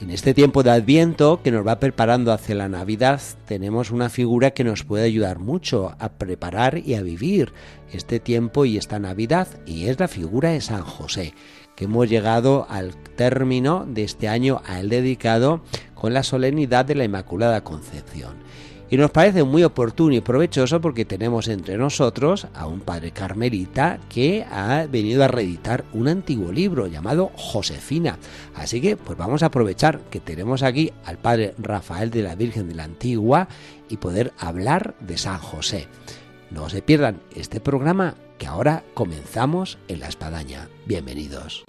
En este tiempo de Adviento que nos va preparando hacia la Navidad, tenemos una figura que nos puede ayudar mucho a preparar y a vivir este tiempo y esta Navidad, y es la figura de San José, que hemos llegado al término de este año a él dedicado con la solemnidad de la Inmaculada Concepción. Y nos parece muy oportuno y provechoso porque tenemos entre nosotros a un padre carmelita que ha venido a reeditar un antiguo libro llamado Josefina. Así que pues vamos a aprovechar que tenemos aquí al padre Rafael de la Virgen de la Antigua y poder hablar de San José. No se pierdan este programa que ahora comenzamos en la espadaña. Bienvenidos.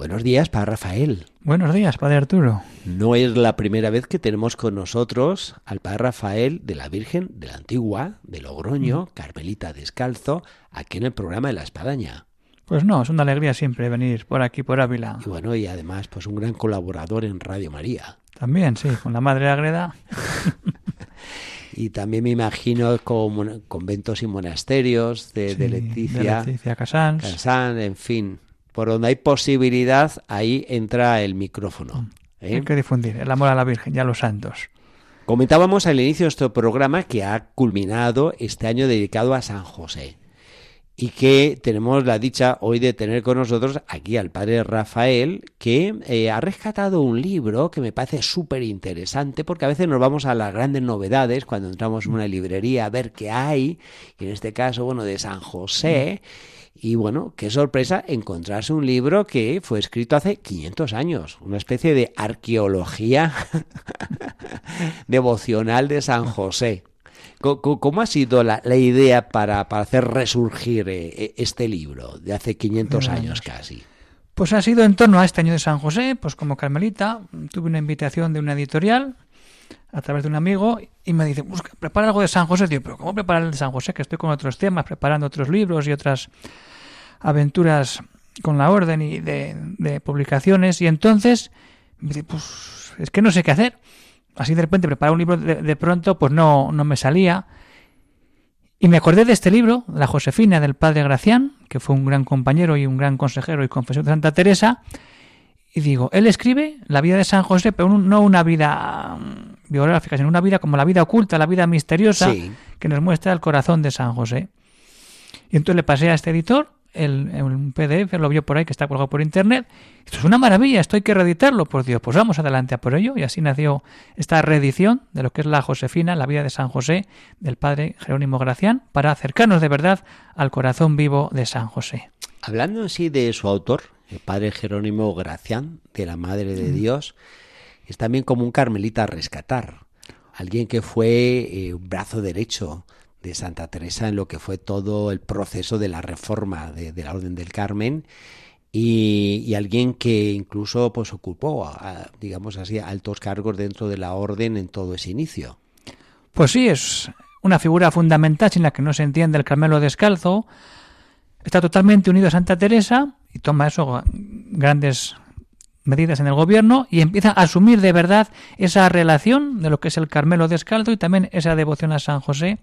Buenos días, Padre Rafael. Buenos días, Padre Arturo. No es la primera vez que tenemos con nosotros al Padre Rafael de la Virgen de la Antigua, de Logroño, mm. Carmelita Descalzo, aquí en el programa de La Espadaña. Pues no, es una alegría siempre venir por aquí, por Ávila. Y bueno, y además, pues un gran colaborador en Radio María. También, sí, con la Madre Agreda. y también me imagino con conventos y monasterios de, de Leticia. De Leticia Casans. Casán, en fin, por donde hay posibilidad, ahí entra el micrófono. ¿eh? Hay que difundir el amor a la Virgen y a los santos. Comentábamos al inicio de este programa que ha culminado este año dedicado a San José y que tenemos la dicha hoy de tener con nosotros aquí al padre Rafael, que eh, ha rescatado un libro que me parece súper interesante, porque a veces nos vamos a las grandes novedades cuando entramos en una librería a ver qué hay, y en este caso, bueno, de San José. Y bueno, qué sorpresa encontrarse un libro que fue escrito hace 500 años, una especie de arqueología devocional de San José. ¿Cómo ha sido la, idea para, hacer resurgir eh, eh, este libro de hace 500 años casi? Pues ha sido en torno a este año de San José, pues como Carmelita, tuve una invitación de una editorial a través de un amigo y me dice, busca, prepara algo de San José. Digo, pero ¿cómo preparar el de San José? Que estoy con otros temas, preparando otros libros y otras aventuras con la orden y de, publicaciones. Y entonces me dice, pues es que no sé qué hacer. Así de repente preparar un libro de, pronto, pues no, no me salía. Y me acordé de este libro, La Josefina del padre Gracián, que fue un gran compañero y un gran consejero y confesor de Santa Teresa, y digo, él escribe la vida de San José, pero no una vida mm, biográfica, sino una vida como la vida oculta, la vida misteriosa que nos muestra el corazón de San José. Y entonces le pasé a este editor el, el, PDF, lo vio por ahí que está colgado por internet. Esto es una maravilla, esto hay que reeditarlo, por Dios. Pues vamos adelante a por ello. Y así nació esta reedición de lo que es la Josefina, la vida de San José, del padre Jerónimo Gracián, para acercarnos de verdad al corazón vivo de San José. Hablando así de su autor, el padre Jerónimo Gracián, de la Madre de Dios, es también como un carmelita a rescatar. Alguien que fue eh, un brazo derecho de Santa Teresa en lo que fue todo el proceso de la reforma de, la Orden del Carmen y, alguien que incluso pues ocupó, digamos así, altos cargos dentro de la Orden en todo ese inicio. Pues sí, es una figura fundamental sin la que no se entiende el Carmelo descalzo. Está totalmente unido a Santa Teresa y toma eso grandes medidas en el gobierno y empieza a asumir de verdad esa relación de lo que es el Carmelo descalzo y también esa devoción a San José.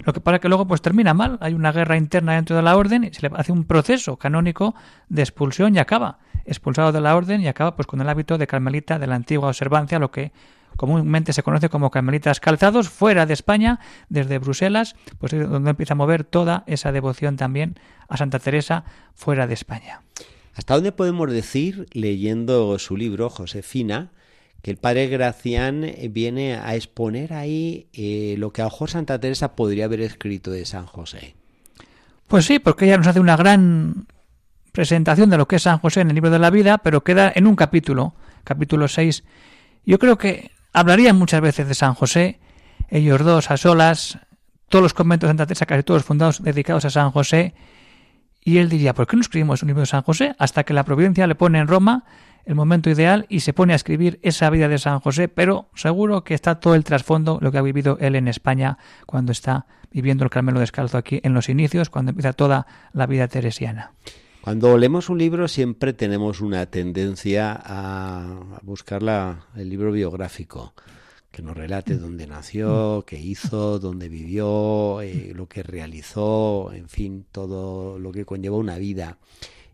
Lo que pasa que luego pues termina mal, hay una guerra interna dentro de la orden y se le hace un proceso canónico de expulsión y acaba expulsado de la orden y acaba pues con el hábito de carmelita de la antigua observancia, lo que comúnmente se conoce como carmelitas calzados, fuera de España, desde Bruselas, pues es donde empieza a mover toda esa devoción también a Santa Teresa fuera de España. ¿Hasta dónde podemos decir, leyendo su libro, Josefina, que el padre Gracián viene a exponer ahí eh, lo que a ojo Santa Teresa podría haber escrito de San José? Pues sí, porque ella nos hace una gran presentación de lo que es San José en el libro de la vida, pero queda en un capítulo, capítulo 6. Yo creo que hablarían muchas veces de San José, ellos dos a solas, todos los conventos de Santa Teresa, casi todos fundados dedicados a San José, Y él diría, ¿por qué no escribimos un libro de San José? Hasta que la providencia le pone en Roma el momento ideal y se pone a escribir esa vida de San José, pero seguro que está todo el trasfondo, lo que ha vivido él en España cuando está viviendo el Carmelo Descalzo aquí en los inicios, cuando empieza toda la vida teresiana. Cuando leemos un libro siempre tenemos una tendencia a buscar el libro biográfico que nos relate dónde nació, qué hizo, dónde vivió, eh, lo que realizó, en fin, todo lo que conlleva una vida.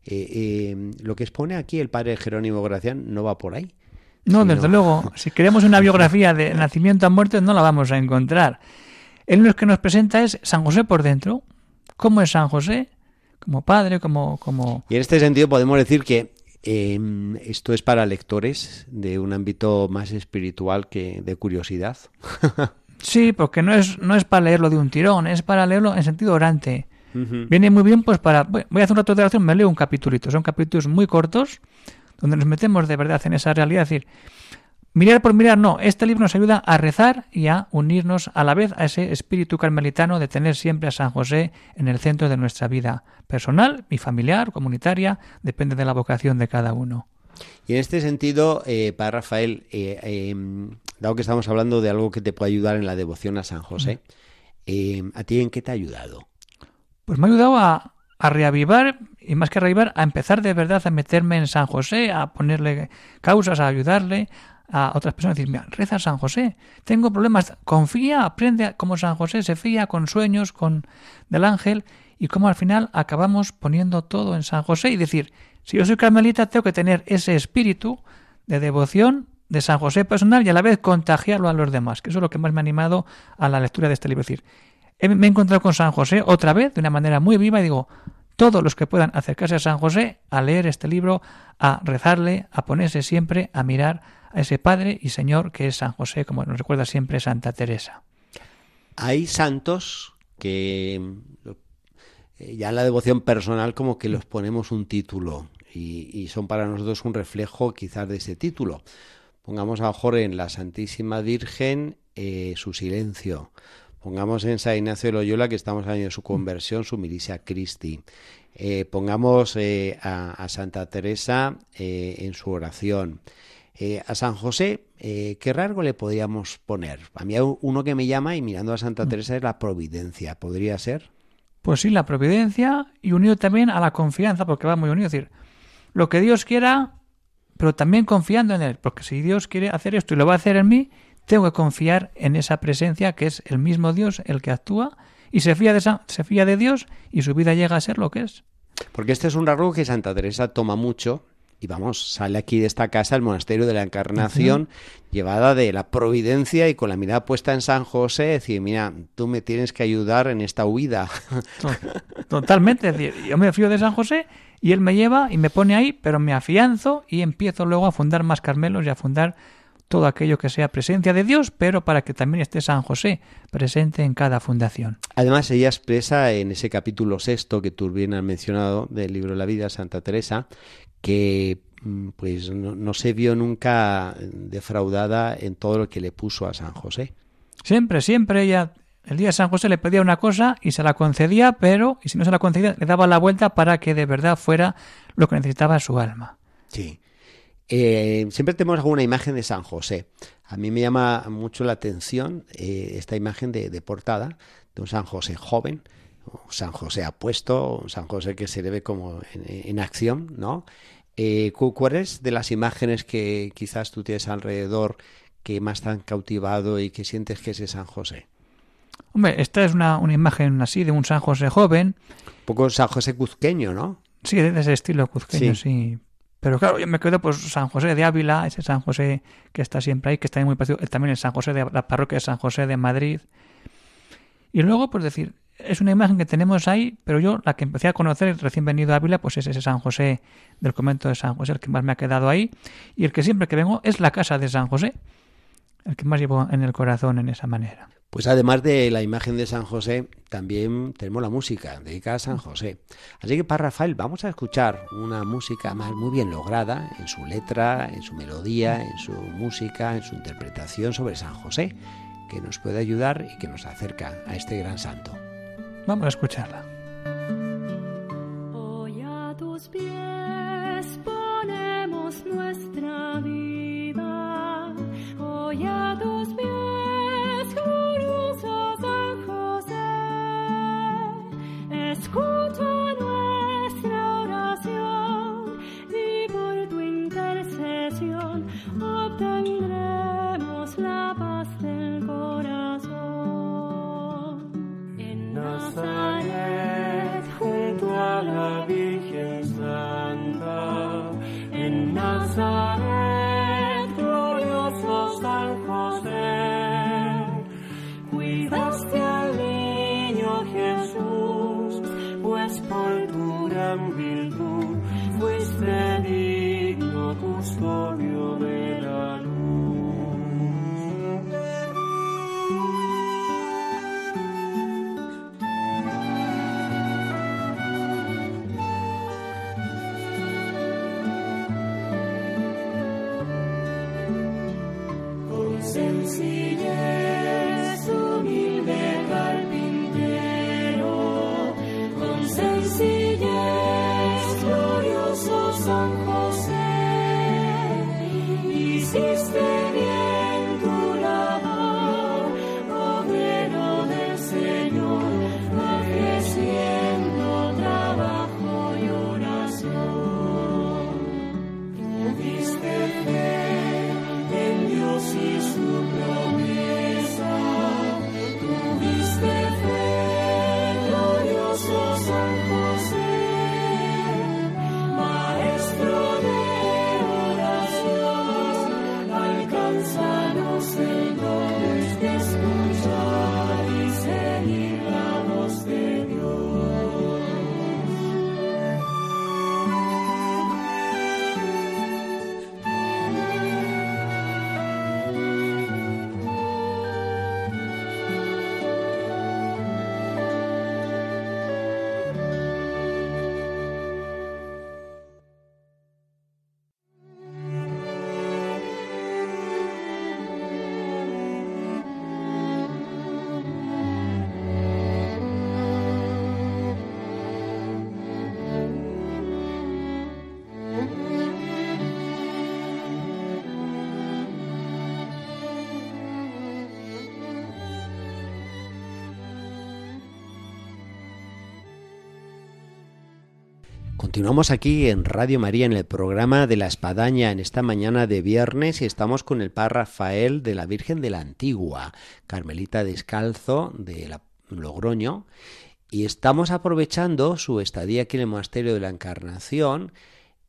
Eh, eh, lo que expone aquí el padre Jerónimo Gracián no va por ahí. No, desde luego. Si queremos una biografía de nacimiento a muerte, no la vamos a encontrar. Él lo que nos presenta es San José por dentro. ¿Cómo es San José? Como padre, como, como... Y en este sentido podemos decir que Em, esto es para lectores de un ámbito más espiritual que de curiosidad. sí, porque no es, no es para leerlo de un tirón, es para leerlo en sentido orante. Viene muy bien, pues para. Voy a hacer un rato de oración, me leo un capítulito. Son capítulos muy cortos, donde nos metemos de verdad en esa realidad. Es decir, Mirar por mirar, no. Este libro nos ayuda a rezar y a unirnos a la vez a ese espíritu carmelitano de tener siempre a San José en el centro de nuestra vida personal y familiar, comunitaria, depende de la vocación de cada uno. Y en este sentido, eh, para Rafael, eh, em, dado que estamos hablando de algo que te puede ayudar en la devoción a San José, em, ¿a ti en qué te ha ayudado? Pues me ha ayudado a, a reavivar y más que reavivar, a empezar de verdad a meterme en San José, a ponerle causas, a ayudarle, a otras personas decir, mira, reza San José, tengo problemas, confía, aprende como San José se fía con sueños, con del ángel, y como al final acabamos poniendo todo en San José y decir, si yo soy carmelita, tengo que tener ese espíritu de devoción de San José personal y a la vez contagiarlo a los demás, que eso es lo que más me ha animado a la lectura de este libro. Es decir, me he encontrado con San José otra vez de una manera muy viva y digo, todos los que puedan acercarse a San José, a leer este libro, a rezarle, a ponerse siempre a mirar a ese Padre y Señor que es San José, como nos recuerda siempre Santa Teresa. Hay santos que eh, ya en la devoción personal como que los ponemos un título y, son para nosotros un reflejo quizás de ese título. Pongamos a mejor en la Santísima Virgen eh, su silencio. Pongamos en San Ignacio de Loyola, que estamos año de su conversión, su milicia Christi. Eh, pongamos a, Santa Teresa en su oración. Eh, a San José, eh, ¿qué rasgo le podríamos poner? A mí uno que me llama y mirando a Santa mm. Teresa es la providencia. ¿Podría ser? Pues sí, la providencia y unido también a la confianza, porque va muy unido. Es decir, lo que Dios quiera, pero también confiando en Él. Porque si Dios quiere hacer esto y lo va a hacer en mí, tengo que confiar en esa presencia que es el mismo Dios el que actúa y se fía de, se fía de Dios y su vida llega a ser lo que es. Porque este es un rasgo que Santa Teresa toma mucho y vamos, sale aquí de esta casa el monasterio de la Encarnación, llevada de la providencia y con la mirada puesta en San José, decir, mira, tú me tienes que ayudar en esta huida. Totalmente, es decir, yo me fío de San José y él me lleva y me pone ahí, pero me afianzo y empiezo luego a fundar más Carmelos y a fundar todo aquello que sea presencia de Dios, pero para que también esté San José presente en cada fundación. Además, ella expresa en ese capítulo sexto que tú bien has mencionado del libro de la vida, Santa Teresa, que mm, pues no, se vio nunca defraudada en todo lo que le puso a San José. Siempre, siempre ella, el día de San José le pedía una cosa y se la concedía, pero, y si no se la concedía, le daba la vuelta para que de verdad fuera lo que necesitaba su alma. Sí. Eh, siempre tenemos alguna imagen de San José. A mí me llama mucho la atención eh, esta imagen de, portada de un San José joven, San José apuesto, un San José que se le ve como en, acción, ¿no? Eh, ¿Cuáles de las imágenes que quizás tú tienes alrededor que más te han cautivado y que sientes que es San José? Hombre, esta es una, imagen así de un San José joven. Un poco San José cuzqueño, ¿no? Sí, de ese estilo cuzqueño, sí. Pero claro, yo me quedo pues San José de Ávila, ese San José que está siempre ahí, que está muy parecido, también el San José de la parroquia de San José de Madrid. Y luego, pues decir, es una imagen que tenemos ahí, pero yo la que empecé a conocer recién venido a Ávila, pues es ese San José del convento de San José, el que más me ha quedado ahí, y el que siempre que vengo es la casa de San José, el que más llevo en el corazón en esa manera. Pues además de la imagen de San José, también tenemos la música dedicada a San José. Así que para Rafael vamos a escuchar una música más muy bien lograda en su letra, en su melodía, en su música, en su interpretación sobre San José, que nos puede ayudar y que nos acerca a este gran santo. Vamos a escucharla. Alcánzanos Continuamos aquí en Radio María en el programa de la Espadaña en esta mañana de viernes y estamos con el Padre Rafael de la Virgen de la Antigua, Carmelita Descalzo de la Logroño, y estamos aprovechando su estadía aquí en el Monasterio de la Encarnación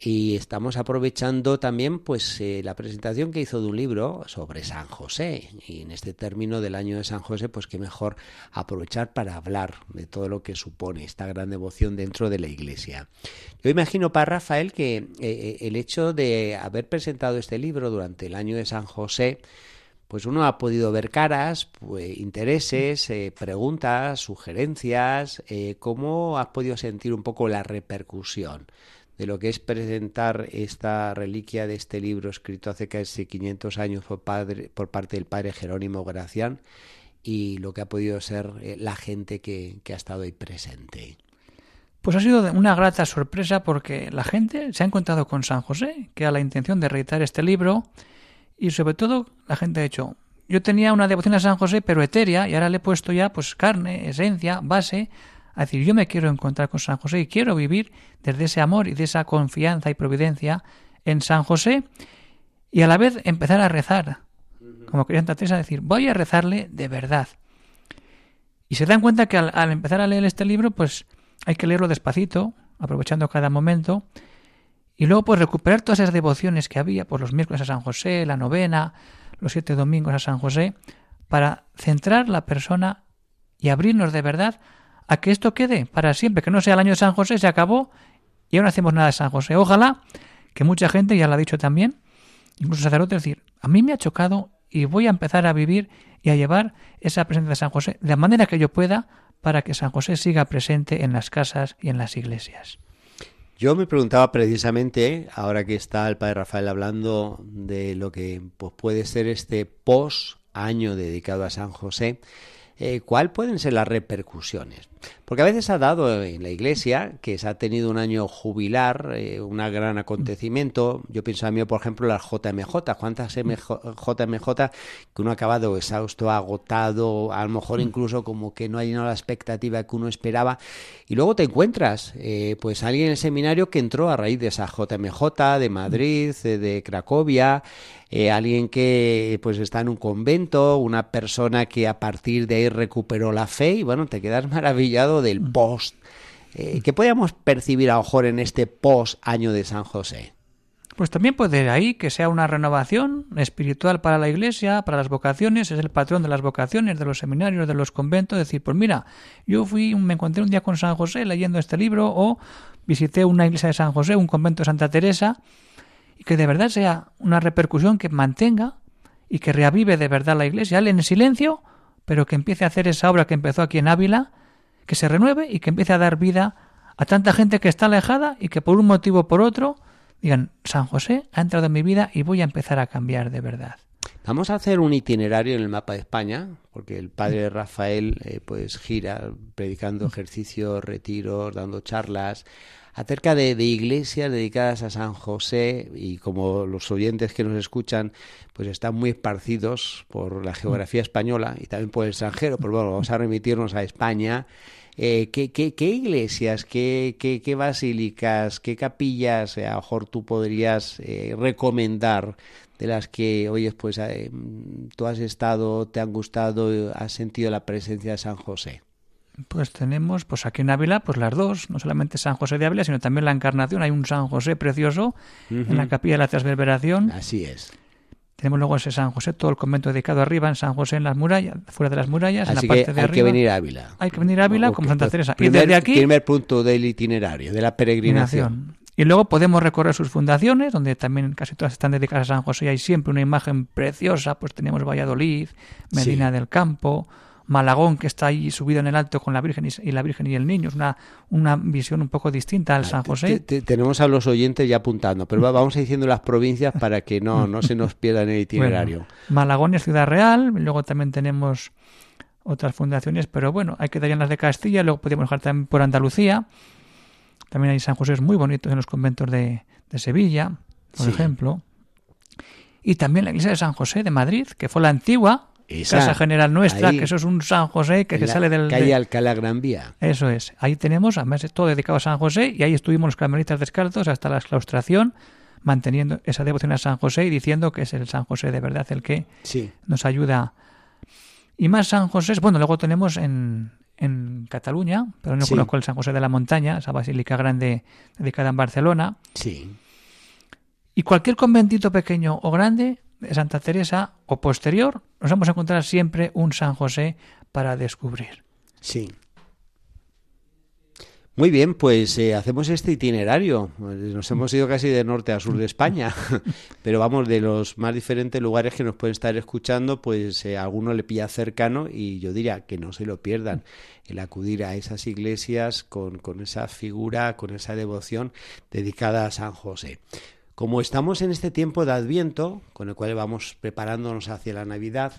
y estamos aprovechando también pues eh, la presentación que hizo de un libro sobre San José y en este término del año de San José pues qué mejor aprovechar para hablar de todo lo que supone esta gran devoción dentro de la Iglesia. Yo imagino para Rafael que eh, el hecho de haber presentado este libro durante el año de San José pues uno ha podido ver caras, pues, intereses, eh, preguntas, sugerencias, eh, cómo has podido sentir un poco la repercusión de lo que es presentar esta reliquia de este libro escrito hace casi 500 años por, padre, por parte del padre Jerónimo Gracián y lo que ha podido ser eh, la gente que, que ha estado ahí presente. Pues ha sido una grata sorpresa porque la gente se ha encontrado con San José, que a la intención de reeditar este libro y sobre todo la gente ha hecho yo tenía una devoción a San José pero etérea y ahora le he puesto ya pues carne, esencia, base a decir yo me quiero encontrar con San José y quiero vivir desde ese amor y de esa confianza y providencia en San José y a la vez empezar a rezar. Como quería Santa Teresa decir voy a rezarle de verdad y se dan cuenta que al, al empezar a leer este libro pues hay que leerlo despacito aprovechando cada momento y luego pues recuperar todas esas devociones que había, pues los miércoles a San José, la novena, los siete domingos a San José, para centrar la persona y abrirnos de verdad a que esto quede para siempre, que no sea el año de San José, se acabó y ahora no hacemos nada de San José. Ojalá que mucha gente, ya lo ha dicho también, incluso sacerdotes, decir, a mí me ha chocado y voy a empezar a vivir y a llevar esa presencia de San José de la manera que yo pueda para que San José siga presente en las casas y en las iglesias. Yo me preguntaba precisamente, ahora que está el padre Rafael hablando de lo que pues, puede ser este post año dedicado a San José, eh, ¿cuáles pueden ser las repercusiones? Porque a veces ha dado en la iglesia que se ha tenido un año jubilar, eh, un gran acontecimiento. Yo pienso a mí, por ejemplo, las JMJ. ¿Cuántas MJ, JMJ que uno ha acabado exhausto, agotado, a lo mejor incluso como que no ha llenado la expectativa que uno esperaba? Y luego te encuentras, eh, pues alguien en el seminario que entró a raíz de esa JMJ de Madrid, de, de Cracovia, eh, alguien que pues está en un convento, una persona que a partir de ahí recuperó la fe y bueno, te quedas maravillado del post. Eh, ¿Qué podíamos percibir a lo mejor en este post año de San José? Pues también puede ir ahí que sea una renovación espiritual para la iglesia, para las vocaciones, es el patrón de las vocaciones, de los seminarios, de los conventos, decir, pues mira, yo fui, me encontré un día con San José leyendo este libro o visité una iglesia de San José, un convento de Santa Teresa, y que de verdad sea una repercusión que mantenga y que reavive de verdad la iglesia, en silencio, pero que empiece a hacer esa obra que empezó aquí en Ávila, que se renueve y que empiece a dar vida a tanta gente que está alejada y que por un motivo o por otro digan, San José ha entrado en mi vida y voy a empezar a cambiar de verdad. Vamos a hacer un itinerario en el mapa de España, porque el padre Rafael eh, pues gira predicando ejercicios, retiros, dando charlas acerca de, iglesias dedicadas a San José y como los oyentes que nos escuchan pues están muy esparcidos por la geografía española y también por el extranjero, pero bueno, vamos a remitirnos a España. Eh, ¿qué, qué, qué, iglesias, qué, qué, qué basílicas, qué capillas eh, a lo mejor tú podrías eh, recomendar de las que, oye, pues eh, tú has estado, te han gustado, has sentido la presencia de San José? Pues tenemos, pues aquí en Ávila, pues las dos, no solamente San José de Ávila, sino también la Encarnación. Hay un San José precioso uh -huh. en la capilla de la Transverberación. Así es. Tenemos luego ese San José, todo el convento dedicado arriba en San José en las murallas, fuera de las murallas, Así en la parte que de hay arriba. que venir a Ávila. Hay que venir a Ávila como Santa pues, Teresa. Primer, y desde aquí, primer punto del itinerario, de la peregrinación. peregrinación. Y luego podemos recorrer sus fundaciones, donde también casi todas están dedicadas a San José y hay siempre una imagen preciosa. Pues tenemos Valladolid, Medina Sí. del Campo, Malagón, que está ahí subido en el alto con la Virgen y, y la Virgen y el Niño. Es una, una visión un poco distinta al San Te- José. te- te- tenemos a los oyentes ya apuntando, pero va- vamos diciendo las provincias para que no, no se nos pierda en el itinerario. Bueno, Malagón es Ciudad Real, luego también tenemos otras fundaciones, pero bueno, hay que dar las de Castilla, luego podemos dejar también por Andalucía. También hay San José muy bonitos en los conventos de, de Sevilla, por Sí. ejemplo. Y también la iglesia de San José de Madrid, que fue la antigua Esa, Casa General nuestra, ahí, que eso es un San José que la sale del... calle de- Alcalá Gran Vía. Eso es. Ahí tenemos, además, todo dedicado a San José, y ahí estuvimos los carmelitas descalzos hasta la exclaustración, manteniendo esa devoción a San José y diciendo que es el San José de verdad el que Sí, nos ayuda. Y más San José, bueno, luego tenemos en, en Cataluña, pero no Sí. conozco el San José de la Montaña, esa basílica grande dedicada en Barcelona. sí. Y cualquier conventito pequeño o grande de Santa Teresa o posterior, nos vamos a encontrar siempre un San José para descubrir. Sí. Muy bien, pues eh, hacemos este itinerario. Nos hemos ido casi de norte a sur de España, pero vamos, de los más diferentes lugares que nos pueden estar escuchando, pues eh, a alguno le pilla cercano y yo diría que no se lo pierdan, el acudir a esas iglesias con, con esa figura, con esa devoción dedicada a San José. Como estamos en este tiempo de Adviento, con el cual vamos preparándonos hacia la Navidad,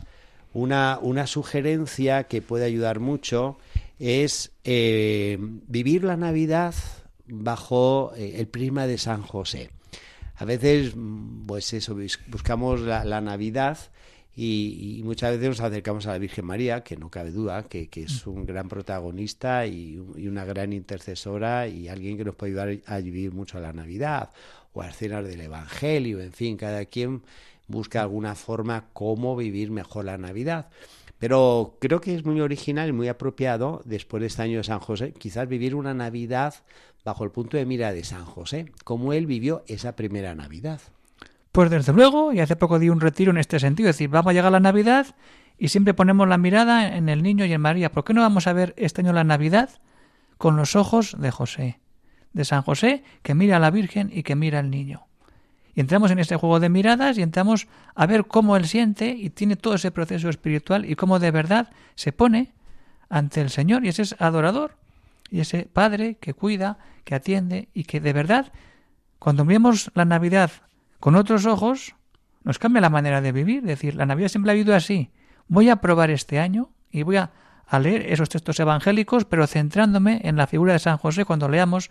una, una sugerencia que puede ayudar mucho es eh, vivir la Navidad bajo eh, el prisma de San José. A veces, mm, pues eso, bus- buscamos la Navidad y, y muchas veces nos acercamos a la Virgen María, que no cabe duda que, es un gran protagonista y, un- y una gran intercesora y alguien que nos puede ayudar a vivir mucho la Navidad o a escenas del Evangelio, en fin, cada quien busca alguna forma cómo vivir mejor la Navidad. Pero creo que es muy original y muy apropiado, después de este año de San José, quizás vivir una Navidad bajo el punto de mira de San José, como él vivió esa primera Navidad. Pues desde luego, y hace poco di un retiro en este sentido, es decir, vamos a llegar la Navidad y siempre ponemos la mirada en el niño y en María. ¿Por qué no vamos a ver este año la Navidad con los ojos de José? De San José, que mira a la Virgen y que mira al niño. Y entramos en este juego de miradas y entramos a ver cómo él siente y tiene todo ese proceso espiritual y cómo de verdad se pone ante el Señor y ese es adorador y ese padre que cuida, que atiende y que de verdad cuando vemos la Navidad con otros ojos nos cambia la manera de vivir, es decir, la Navidad siempre ha vivido así. Voy a probar este año y voy a, leer esos textos evangélicos, pero centrándome en la figura de San José cuando leamos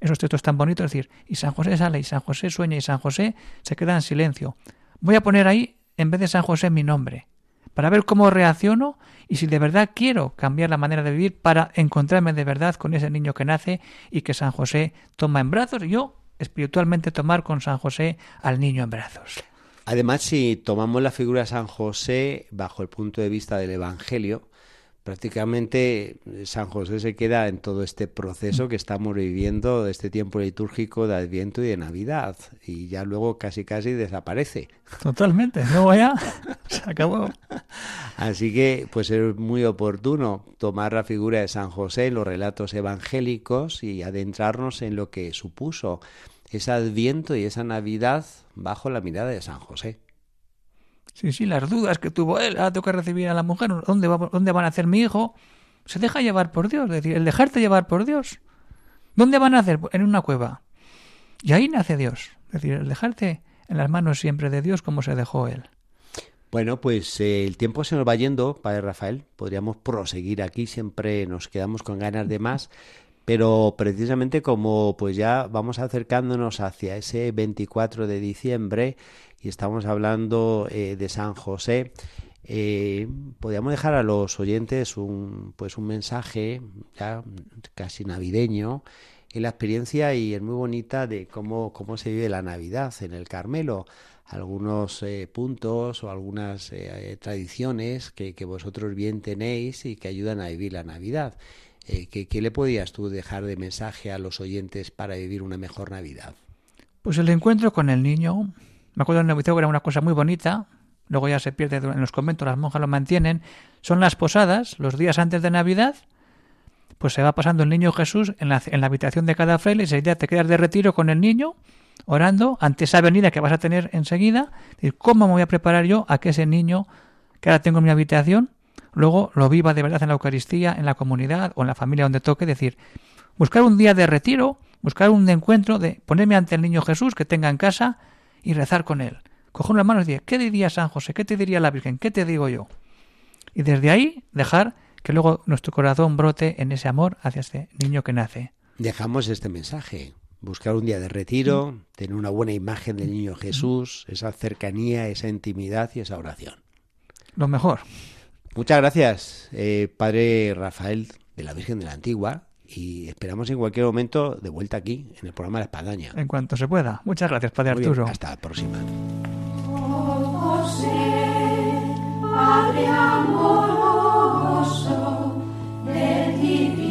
esos textos tan bonitos, es decir, y San José sale y San José sueña y San José se queda en silencio. Voy a poner ahí, en vez de San José, mi nombre, para ver cómo reacciono y si de verdad quiero cambiar la manera de vivir para encontrarme de verdad con ese niño que nace y que San José toma en brazos y yo espiritualmente tomar con San José al niño en brazos. Además, si tomamos la figura de San José bajo el punto de vista del Evangelio, prácticamente San José se queda en todo este proceso que estamos viviendo, de este tiempo litúrgico de Adviento y de Navidad, y ya luego casi casi desaparece. Totalmente, luego ya se acabó. Así que pues es muy oportuno tomar la figura de San José en los relatos evangélicos y adentrarnos en lo que supuso ese Adviento y esa Navidad bajo la mirada de San José. Sí, sí, las dudas que tuvo él, ah, tengo que recibir a la mujer, ¿dónde, va, ¿dónde van a hacer mi hijo? Se deja llevar por Dios, es decir, el dejarte llevar por Dios. ¿Dónde van a hacer? En una cueva. Y ahí nace Dios, es decir, el dejarte en las manos siempre de Dios como se dejó él. Bueno, pues eh, el tiempo se nos va yendo, Padre Rafael. Podríamos proseguir aquí, siempre nos quedamos con ganas de más. Pero precisamente como pues ya vamos acercándonos hacia ese 24 de diciembre y estamos hablando eh, de San José, eh, podríamos dejar a los oyentes un pues un mensaje ya casi navideño en la experiencia y es muy bonita de cómo, cómo se vive la Navidad en el Carmelo algunos eh, puntos o algunas eh, tradiciones que, que, vosotros bien tenéis y que ayudan a vivir la Navidad. Eh, ¿qué, ¿Qué le podías tú dejar de mensaje a los oyentes para vivir una mejor Navidad? Pues el encuentro con el niño, me acuerdo en el noviciado que era una cosa muy bonita, luego ya se pierde en los conventos, las monjas lo mantienen, son las posadas, los días antes de Navidad, pues se va pasando el niño Jesús en la, en la habitación de cada fraile y ese día te quedas de retiro con el niño orando ante esa venida que vas a tener enseguida, ¿cómo me voy a preparar yo a que ese niño que ahora tengo en mi habitación, luego lo viva de verdad en la Eucaristía, en la comunidad o en la familia donde toque? decir, buscar un día de retiro, buscar un encuentro, de ponerme ante el niño Jesús que tenga en casa y rezar con él. Coger las manos y decir, ¿qué diría San José? ¿Qué te diría la Virgen? ¿Qué te digo yo? Y desde ahí dejar que luego nuestro corazón brote en ese amor hacia este niño que nace. Dejamos este mensaje buscar un día de retiro, tener una buena imagen del niño Jesús, esa cercanía, esa intimidad y esa oración. Lo mejor. Muchas gracias, eh, Padre Rafael de la Virgen de la Antigua, y esperamos en cualquier momento de vuelta aquí, en el programa La Espadaña. En cuanto se pueda. Muchas gracias, Padre Muy bien, Arturo. hasta la próxima. Oh José, Padre amoroso del divino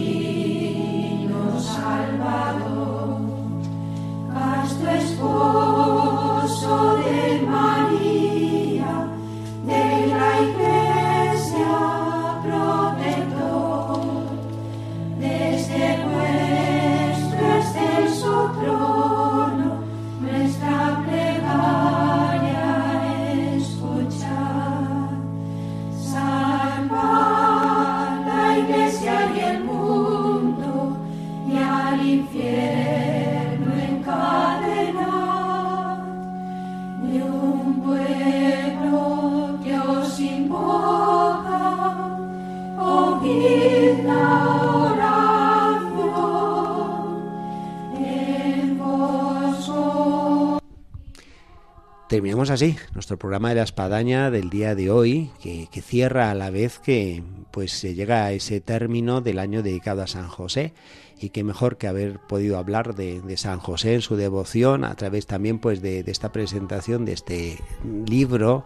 Terminamos así nuestro programa de la espadaña del día de hoy, que, cierra a la vez que pues se llega a ese término del año dedicado a San José. Y qué mejor que haber podido hablar de, de San José en su devoción a través también pues de, de esta presentación de este libro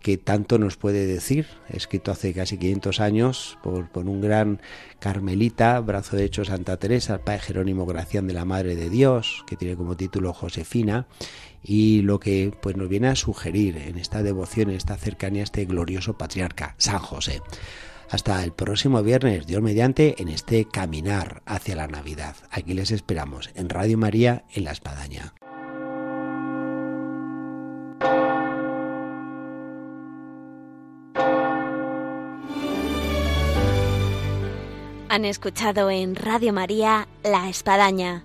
que tanto nos puede decir, escrito hace casi 500 años por, por un gran carmelita, brazo derecho Santa Teresa, el padre Jerónimo Gracián de la Madre de Dios, que tiene como título Josefina, y lo que pues nos viene a sugerir en esta devoción, en esta cercanía a este glorioso patriarca, San José. Hasta el próximo viernes, Dios mediante, en este caminar hacia la Navidad. Aquí les esperamos, en Radio María, en La Espadaña. Han escuchado en Radio María La Espadaña,